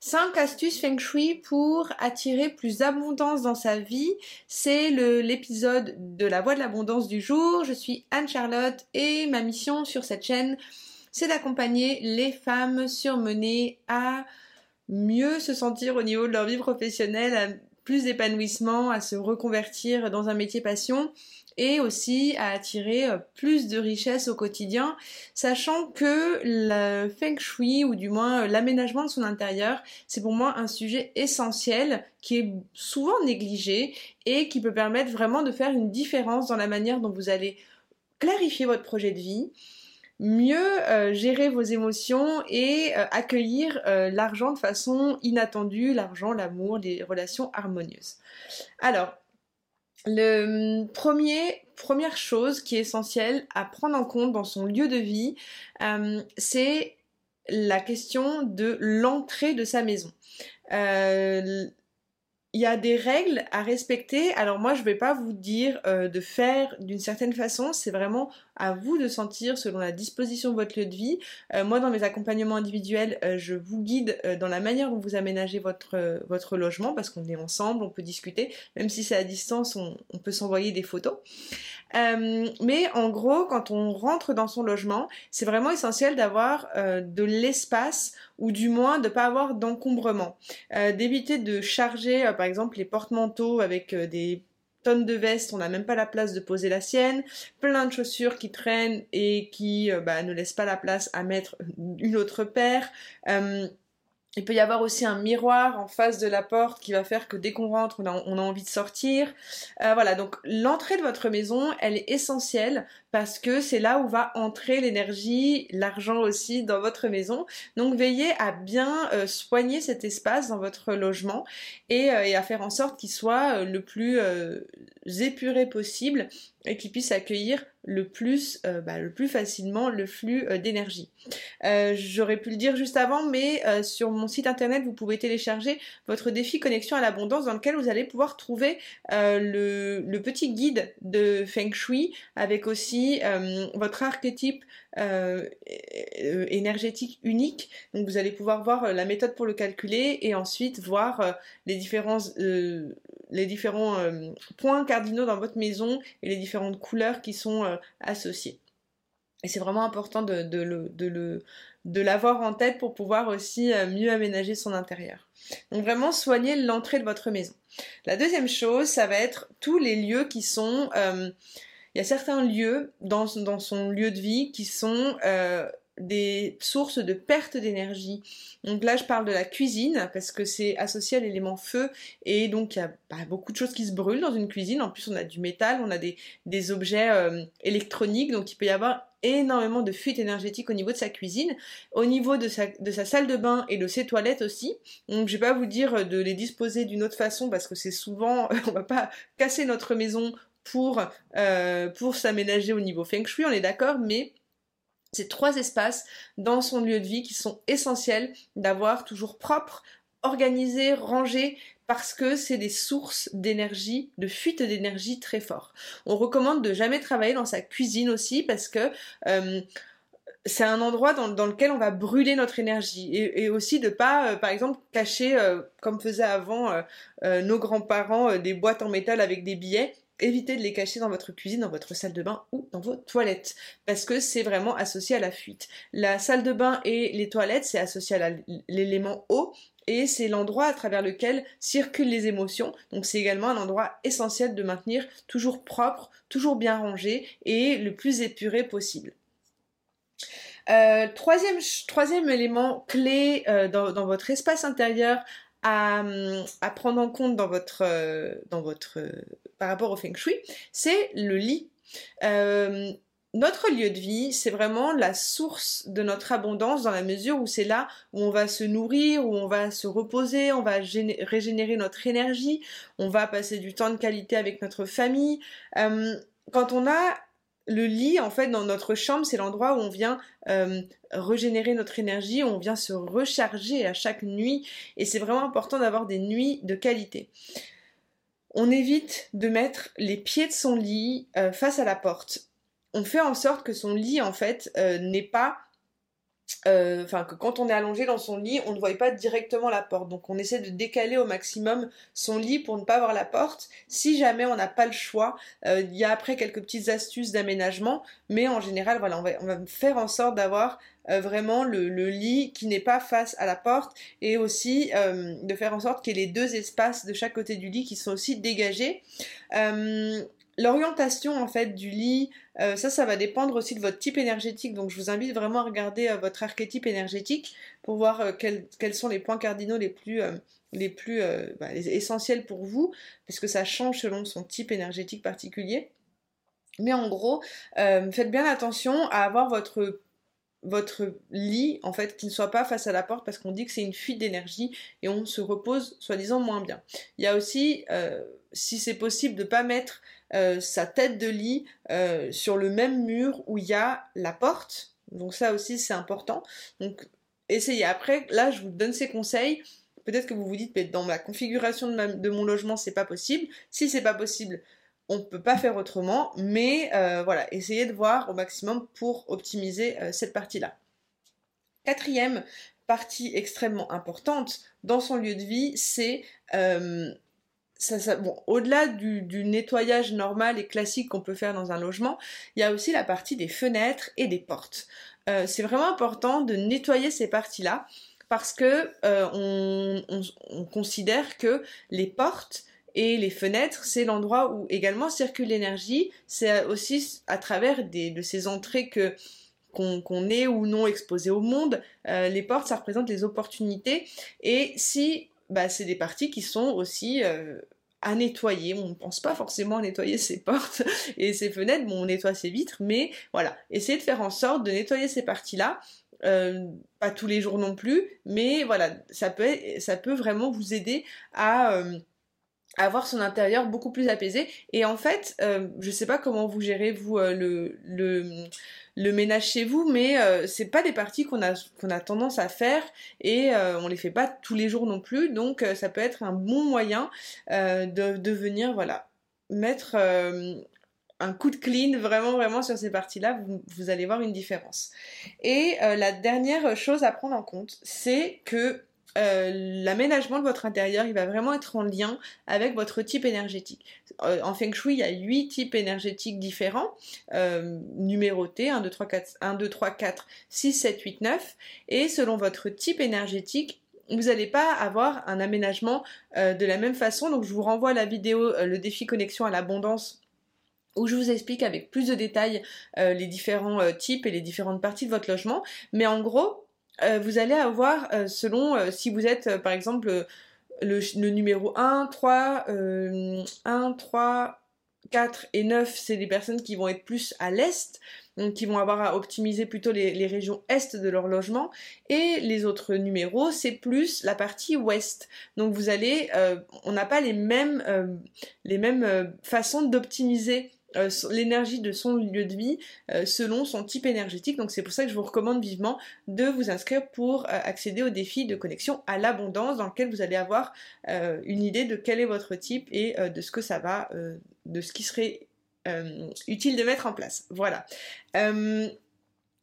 5 astuces feng shui pour attirer plus d'abondance dans sa vie. C'est l'épisode de la voie de l'abondance du jour. Je suis Anne-Charlotte et ma mission sur cette chaîne, c'est d'accompagner les femmes surmenées à mieux se sentir au niveau de leur vie professionnelle, plus d'épanouissement, à se reconvertir dans un métier passion et aussi à attirer euh, plus de richesse au quotidien, sachant que le feng shui ou du moins euh, l'aménagement de son intérieur, c'est pour moi un sujet essentiel qui est souvent négligé et qui peut permettre vraiment de faire une différence dans la manière dont vous allez clarifier votre projet de vie, mieux euh, gérer vos émotions et accueillir l'argent de façon inattendue, l'argent, l'amour, les relations harmonieuses. Alors, le hum, premier, première chose qui est essentielle à prendre en compte dans son lieu de vie, hum, c'est la question de l'entrée de sa maison. Il y a des règles à respecter. Alors moi, je ne vais pas vous dire euh, de faire d'une certaine façon. C'est vraiment à vous de sentir selon la disposition de votre lieu de vie. Euh, moi, dans mes accompagnements individuels, euh, je vous guide dans la manière dont vous aménagez votre, votre logement parce qu'on est ensemble, on peut discuter. Même si c'est à distance, on, peut s'envoyer des photos. mais en gros, quand on rentre dans son logement, c'est vraiment essentiel d'avoir de l'espace ou du moins de ne pas avoir d'encombrement. D'éviter de charger, par exemple les porte-manteaux avec euh, des tonnes de vestes, on n'a même pas la place de poser la sienne, plein de chaussures qui traînent et qui euh, bah, ne laissent pas la place à mettre une autre paire. Euh, il peut y avoir aussi un miroir en face de la porte qui va faire que dès qu'on rentre, on a, envie de sortir. voilà, donc l'entrée de votre maison, elle est essentielle parce que c'est là où va entrer l'énergie, l'argent aussi dans votre maison. Donc veillez à bien euh, soigner cet espace dans votre logement et, euh, à faire en sorte qu'il soit euh, le plus épuré possible et qu'il puisse accueillir le plus, bah, le plus facilement le flux d'énergie. J'aurais pu le dire juste avant, mais sur mon site internet, vous pouvez télécharger votre défi connexion à l'abondance dans lequel vous allez pouvoir trouver le, le, petit guide de Feng Shui avec aussi euh, votre archétype euh, énergétique unique. Donc vous allez pouvoir voir euh, la méthode pour le calculer et ensuite voir les différents, les différents points cardinaux dans votre maison et les différentes couleurs qui sont associées. Et c'est vraiment important de, l'avoir en tête pour pouvoir aussi mieux aménager son intérieur. Donc vraiment soigner l'entrée de votre maison. La deuxième chose, ça va être tous les lieux qui sont il y a certains lieux dans, son lieu de vie qui sont euh, des sources de perte d'énergie. Donc là, je parle de la cuisine parce que c'est associé à l'élément feu et donc il y a bah, beaucoup de choses qui se brûlent dans une cuisine. En plus, on a du métal, on a des, objets euh, électroniques, donc il peut y avoir énormément de fuite énergétique au niveau de sa cuisine, au niveau de sa, de sa salle de bain et de ses toilettes aussi. Donc je vais pas vous dire de les disposer d'une autre façon parce que c'est souvent, on va pas casser notre maison pour, euh, pour s'aménager au niveau feng shui, on est d'accord, mais c'est trois espaces dans son lieu de vie qui sont essentiels d'avoir toujours propre, organisé, rangé, parce que c'est des sources d'énergie, de fuite d'énergie très fort. On recommande de jamais travailler dans sa cuisine aussi parce que euh, c'est un endroit dans, lequel on va brûler notre énergie et, aussi de pas, euh, par exemple, cacher, comme faisaient avant nos grands-parents, des boîtes en métal avec des billets évitez de les cacher dans votre cuisine, dans votre salle de bain ou dans vos toilettes, parce que c'est vraiment associé à la fuite. La salle de bain et les toilettes, c'est associé à l'élément eau, et c'est l'endroit à travers lequel circulent les émotions, donc c'est également un endroit essentiel de maintenir toujours propre, toujours bien rangé et le plus épuré possible. Euh, troisième, troisième élément clé euh, dans, votre espace intérieur à, prendre en compte dans votre, euh, dans votre, par rapport au feng shui, c'est le lit. Euh, notre lieu de vie, c'est vraiment la source de notre abondance dans la mesure où c'est là où on va se nourrir, où on va se reposer, on va régénérer notre énergie, on va passer du temps de qualité avec notre famille. quand on a le lit, en fait, dans notre chambre, c'est l'endroit où on vient euh, régénérer notre énergie, où on vient se recharger à chaque nuit, et c'est vraiment important d'avoir des nuits de qualité. On évite de mettre les pieds de son lit euh, face à la porte. On fait en sorte que son lit, en fait, euh, n'est pas euh, enfin que quand on est allongé dans son lit, on ne voit pas directement la porte. Donc on essaie de décaler au maximum son lit pour ne pas voir la porte. Si jamais on n'a pas le choix, euh, il y a après quelques petites astuces d'aménagement, mais en général, voilà, on va, faire en sorte d'avoir euh, vraiment le, le, lit qui n'est pas face à la porte et aussi de faire en sorte qu'il y ait les deux espaces de chaque côté du lit qui sont aussi dégagés. L'orientation en fait du lit, euh, ça, ça va dépendre aussi de votre type énergétique. Donc, je vous invite vraiment à regarder euh, votre archétype énergétique pour voir euh, quels, sont les points cardinaux les plus, les plus bah, essentiels pour vous, parce que ça change selon son type énergétique particulier. Mais en gros, faites bien attention à avoir votre votre lit en fait qui ne soit pas face à la porte parce qu'on dit que c'est une fuite d'énergie et on se repose soi-disant moins bien. Il y a aussi, si c'est possible, de ne pas mettre euh, sa tête de lit euh, sur le même mur où il y a la porte. Donc ça aussi c'est important. Donc essayez. Après, là je vous donne ces conseils. Peut-être que vous vous dites, mais dans ma configuration de, mon logement, c'est pas possible. Si c'est pas possible, on ne peut pas faire autrement. Mais euh, voilà, essayez de voir au maximum pour optimiser cette partie-là. Quatrième partie extrêmement importante dans son lieu de vie, c'est bon, au-delà du, nettoyage normal et classique qu'on peut faire dans un logement, il y a aussi la partie des fenêtres et des portes. Euh, c'est vraiment important de nettoyer ces parties-là parce que euh, on, considère que les portes et les fenêtres, c'est l'endroit où également circule l'énergie. C'est aussi à travers de ces entrées que qu'on est ou non exposé au monde. Euh, les portes, ça représente les opportunités. Et si bah, c'est des parties qui sont aussi euh, à nettoyer. On ne pense pas forcément à nettoyer ses portes et ses fenêtres, bon, on nettoie ses vitres, mais voilà, essayez de faire en sorte de nettoyer ces parties-là. Euh, pas tous les jours non plus, mais voilà, ça peut, ça peut vraiment vous aider à euh, avoir son intérieur beaucoup plus apaisé. Et en fait, je sais pas comment vous gérez vous le, le le ménage chez vous, mais euh, c'est pas des parties qu'on a, qu'on a tendance à faire et euh, on les fait pas tous les jours non plus, donc euh, ça peut être un bon moyen de, de venir voilà mettre un coup de clean vraiment vraiment sur ces parties-là, vous, vous, allez voir une différence. Et la dernière chose à prendre en compte, c'est que euh, l'aménagement de votre intérieur, il va vraiment être en lien avec votre type énergétique. Euh, en Feng Shui, il y a 8 types énergétiques différents, euh, numérotés, 1, 2, 3, 4, 1, 2, 3, 4, 6, 7, 8, 9, et selon votre type énergétique, vous n'allez pas avoir un aménagement de la même façon. Donc je vous renvoie à la vidéo Le défi connexion à l'abondance où je vous explique avec plus de détails les différents types et les différentes parties de votre logement. Mais en gros, euh, vous allez avoir, euh, selon euh, si vous êtes par exemple le, numéro 1, 3, 1, 3, 4 et 9, c'est des personnes qui vont être plus à l'est, donc qui vont avoir à optimiser plutôt les, régions est de leur logement, et les autres numéros, c'est plus la partie ouest. Donc vous allez, on n'a pas les mêmes, les mêmes façons d'optimiser euh, l'énergie de son lieu de vie euh, selon son type énergétique. Donc c'est pour ça que je vous recommande vivement de vous inscrire pour euh, accéder au défi de connexion à l'abondance dans lequel vous allez avoir une idée de quel est votre type et de ce que ça va, de ce qui serait utile de mettre en place. Voilà.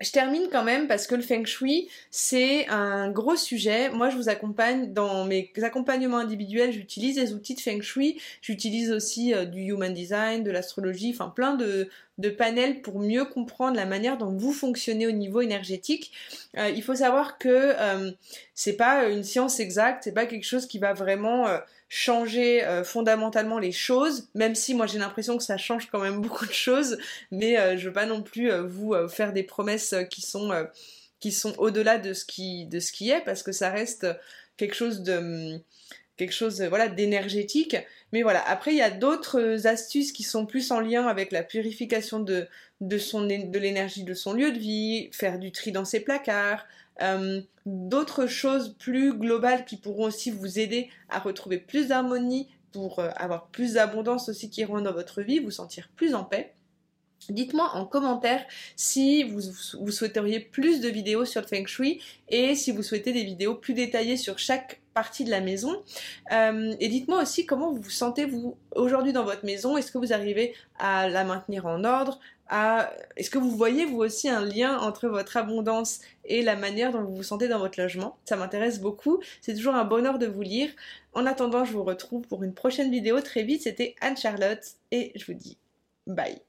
Je termine quand même parce que le feng shui, c'est un gros sujet. Moi, je vous accompagne dans mes accompagnements individuels. J'utilise les outils de feng shui. J'utilise aussi euh, du human design, de l'astrologie, enfin plein de, de panels pour mieux comprendre la manière dont vous fonctionnez au niveau énergétique. Euh, il faut savoir que euh, c'est pas une science exacte, c'est pas quelque chose qui va vraiment euh, changer fondamentalement les choses, même si moi j'ai l'impression que ça change quand même beaucoup de choses, mais je veux pas non plus vous faire des promesses qui sont au-delà de ce qui de ce qui est parce que ça reste quelque chose de quelque chose voilà d'énergétique. Mais voilà après il y a d'autres astuces qui sont plus en lien avec la purification de de son de l'énergie de son lieu de vie faire du tri dans ses placards euh, d'autres choses plus globales qui pourront aussi vous aider à retrouver plus d'harmonie pour euh, avoir plus d'abondance aussi qui rentre dans votre vie vous sentir plus en paix. Dites-moi en commentaire si vous, vous, souhaiteriez plus de vidéos sur le Feng Shui et si vous souhaitez des vidéos plus détaillées sur chaque partie de la maison. Euh, et dites-moi aussi comment vous vous sentez vous aujourd'hui dans votre maison. Est-ce que vous arrivez à la maintenir en ordre Est-ce que vous voyez vous aussi un lien entre votre abondance et la manière dont vous vous sentez dans votre logement? Ça m'intéresse beaucoup. C'est toujours un bonheur de vous lire. En attendant, je vous retrouve pour une prochaine vidéo très vite. C'était Anne-Charlotte et je vous dis bye.